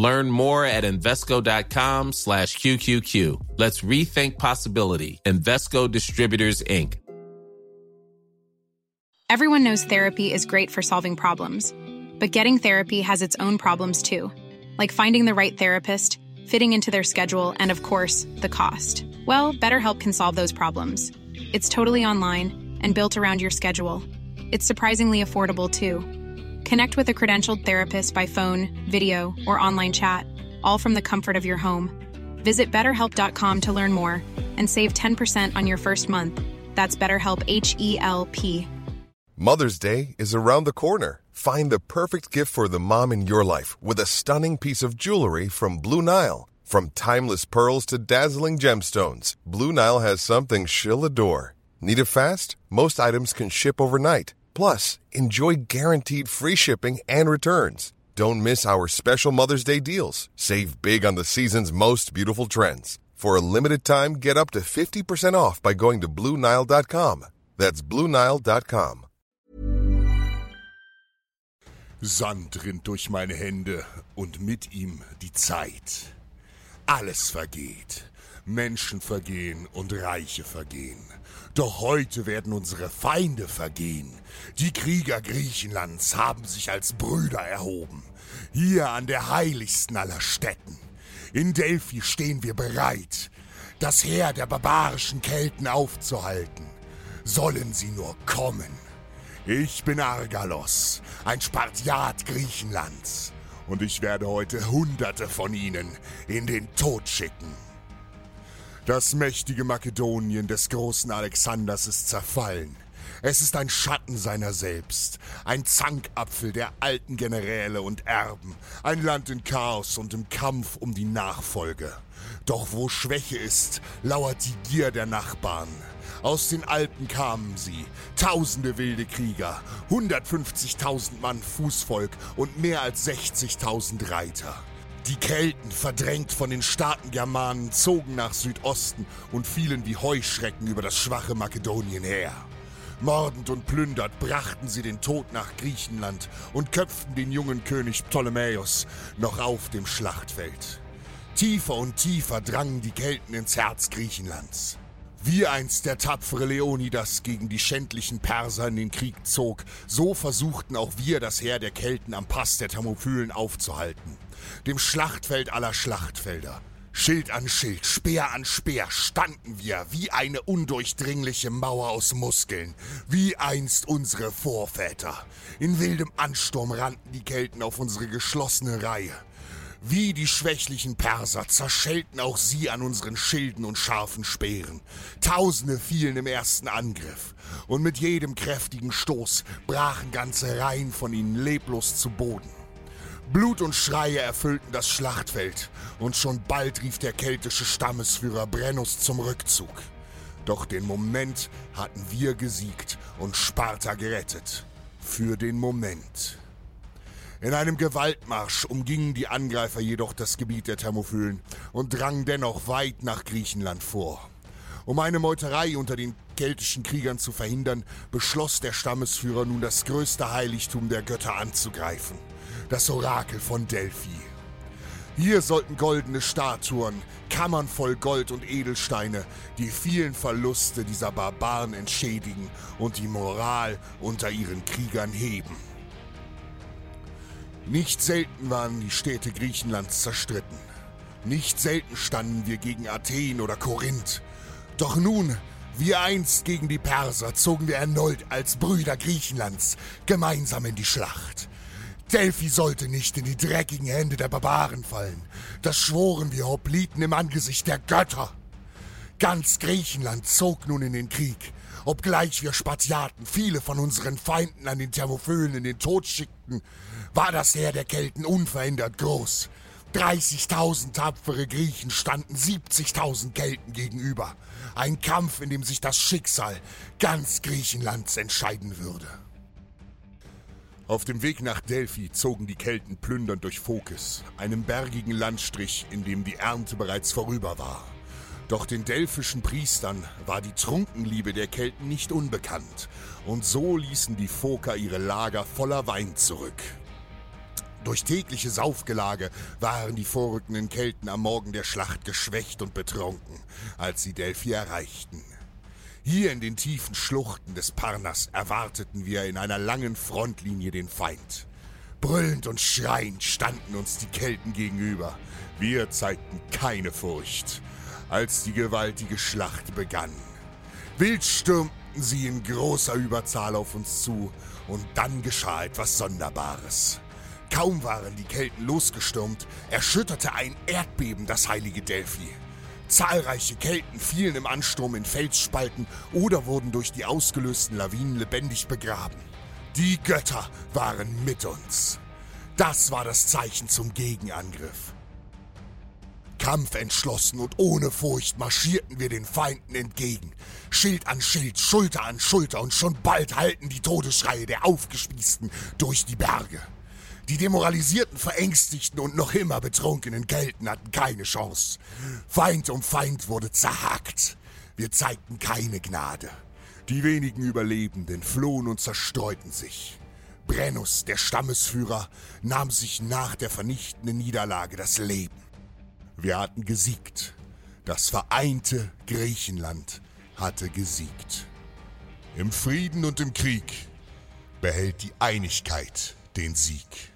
Learn more at Invesco.com slash QQQ. Let's rethink possibility. Invesco Distributors, Inc. Everyone knows therapy is great for solving problems, but getting therapy has its own problems too, like finding the right therapist, fitting into their schedule, and of course, the cost. Well, BetterHelp can solve those problems. It's totally online and built around your schedule. It's surprisingly affordable too. Connect with a credentialed therapist by phone, video, or online chat, all from the comfort of your home. Visit betterhelp.com to learn more and save 10% on your first month. That's BetterHelp H E L P. Mother's Day is around the corner. Find the perfect gift for the mom in your life with a stunning piece of jewelry from Blue Nile. From timeless pearls to dazzling gemstones, Blue Nile has something she'll adore. Need it fast? Most items can ship overnight. Plus, enjoy guaranteed free shipping and returns. Don't miss our special Mother's Day deals. Save big on the season's most beautiful trends. For a limited time, get up to 50% off by going to BlueNile.com. That's BlueNile.com. Sand rinnt durch meine Hände und mit ihm die Zeit. Alles vergeht. Menschen vergehen und Reiche vergehen. Doch heute werden unsere Feinde vergehen. Die Krieger Griechenlands haben sich als Brüder erhoben. Hier an der heiligsten aller Städten. In Delphi stehen wir bereit, das Heer der barbarischen Kelten aufzuhalten. Sollen sie nur kommen. Ich bin Argalos, ein Spartiat Griechenlands. Und ich werde heute Hunderte von ihnen in den Tod schicken. Das mächtige Makedonien des großen Alexanders ist zerfallen. Es ist ein Schatten seiner selbst, ein Zankapfel der alten Generäle und Erben, ein Land in Chaos und im Kampf um die Nachfolge. Doch wo Schwäche ist, lauert die Gier der Nachbarn. Aus den Alpen kamen sie, tausende wilde Krieger, 150.000 Mann Fußvolk und mehr als 60.000 Reiter. Die Kelten, verdrängt von den starken Germanen, zogen nach Südosten und fielen wie Heuschrecken über das schwache Makedonien her. Mordend und plündert brachten sie den Tod nach Griechenland und köpften den jungen König Ptolemäus noch auf dem Schlachtfeld. Tiefer und tiefer drangen die Kelten ins Herz Griechenlands. Wie einst der tapfere Leonidas gegen die schändlichen Perser in den Krieg zog, so versuchten auch wir das Heer der Kelten am Pass der Thermopylen aufzuhalten. Dem Schlachtfeld aller Schlachtfelder. Schild an Schild, Speer an Speer standen wir wie eine undurchdringliche Mauer aus Muskeln, wie einst unsere Vorväter. In wildem Ansturm rannten die Kelten auf unsere geschlossene Reihe. Wie die schwächlichen Perser zerschellten auch sie an unseren Schilden und scharfen Speeren. Tausende fielen im ersten Angriff, und mit jedem kräftigen Stoß brachen ganze Reihen von ihnen leblos zu Boden. Blut und Schreie erfüllten das Schlachtfeld, und schon bald rief der keltische Stammesführer Brennus zum Rückzug. Doch den Moment hatten wir gesiegt und Sparta gerettet. Für den Moment. In einem Gewaltmarsch umgingen die Angreifer jedoch das Gebiet der Thermophylen und drangen dennoch weit nach Griechenland vor. Um eine Meuterei unter den keltischen Kriegern zu verhindern, beschloss der Stammesführer nun das größte Heiligtum der Götter anzugreifen, das Orakel von Delphi. Hier sollten goldene Statuen, Kammern voll Gold und Edelsteine die vielen Verluste dieser Barbaren entschädigen und die Moral unter ihren Kriegern heben. Nicht selten waren die Städte Griechenlands zerstritten. Nicht selten standen wir gegen Athen oder Korinth. Doch nun, wie einst gegen die Perser, zogen wir erneut als Brüder Griechenlands gemeinsam in die Schlacht. Delphi sollte nicht in die dreckigen Hände der Barbaren fallen. Das schworen wir Hopliten im Angesicht der Götter. Ganz Griechenland zog nun in den Krieg, obgleich wir Spartiaten viele von unseren Feinden an den Thermophylen in den Tod schickten, war das Heer der Kelten unverändert groß. 30.000 tapfere Griechen standen 70.000 Kelten gegenüber. Ein Kampf, in dem sich das Schicksal ganz Griechenlands entscheiden würde. Auf dem Weg nach Delphi zogen die Kelten plündernd durch Phokis, einem bergigen Landstrich, in dem die Ernte bereits vorüber war. Doch den delphischen Priestern war die Trunkenliebe der Kelten nicht unbekannt, und so ließen die Phoker ihre Lager voller Wein zurück. Durch tägliche Saufgelage waren die vorrückenden Kelten am Morgen der Schlacht geschwächt und betrunken, als sie Delphi erreichten. Hier in den tiefen Schluchten des Parnas erwarteten wir in einer langen Frontlinie den Feind. Brüllend und schreiend standen uns die Kelten gegenüber. Wir zeigten keine Furcht, als die gewaltige Schlacht begann. Wild stürmten sie in großer Überzahl auf uns zu, und dann geschah etwas Sonderbares. Kaum waren die Kelten losgestürmt, erschütterte ein Erdbeben das heilige Delphi. Zahlreiche Kelten fielen im Ansturm in Felsspalten oder wurden durch die ausgelösten Lawinen lebendig begraben. Die Götter waren mit uns. Das war das Zeichen zum Gegenangriff. Kampfentschlossen und ohne Furcht marschierten wir den Feinden entgegen. Schild an Schild, Schulter an Schulter und schon bald hallten die Todesschreie der Aufgespießten durch die Berge. Die demoralisierten, verängstigten und noch immer betrunkenen Kelten hatten keine Chance. Feind um Feind wurde zerhackt. Wir zeigten keine Gnade. Die wenigen Überlebenden flohen und zerstreuten sich. Brennus, der Stammesführer, nahm sich nach der vernichtenden Niederlage das Leben. Wir hatten gesiegt. Das vereinte Griechenland hatte gesiegt. Im Frieden und im Krieg behält die Einigkeit den Sieg.